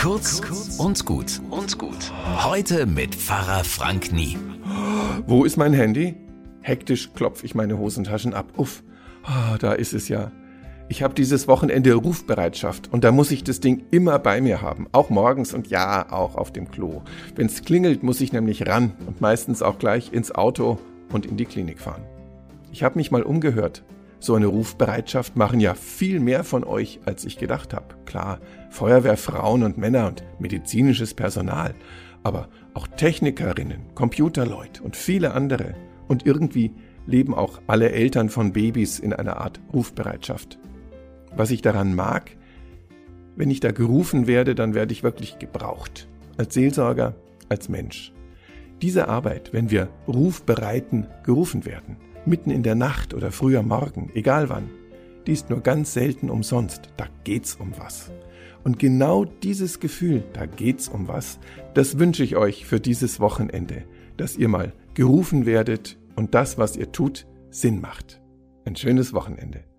Kurz und gut und gut. Heute mit Pfarrer Frank Nie. Wo ist mein Handy? Hektisch klopfe ich meine Hosentaschen ab. Uff, ah, da ist es ja. Ich habe dieses Wochenende Rufbereitschaft und da muss ich das Ding immer bei mir haben, auch morgens und ja, auch auf dem Klo. Wenn's klingelt, muss ich nämlich ran und meistens auch gleich ins Auto und in die Klinik fahren. Ich habe mich mal umgehört. So eine Rufbereitschaft machen ja viel mehr von euch, als ich gedacht habe. Klar, Feuerwehrfrauen und Männer und medizinisches Personal, aber auch Technikerinnen, Computerleute und viele andere. Und irgendwie leben auch alle Eltern von Babys in einer Art Rufbereitschaft. Was ich daran mag, wenn ich da gerufen werde, dann werde ich wirklich gebraucht. Als Seelsorger, als Mensch. Diese Arbeit, wenn wir Rufbereiten gerufen werden, mitten in der Nacht oder früh am Morgen, egal wann. Die ist nur ganz selten umsonst. Da geht's um was. Und genau dieses Gefühl, da geht's um was, das wünsche ich euch für dieses Wochenende, dass ihr mal gerufen werdet und das, was ihr tut, Sinn macht. Ein schönes Wochenende.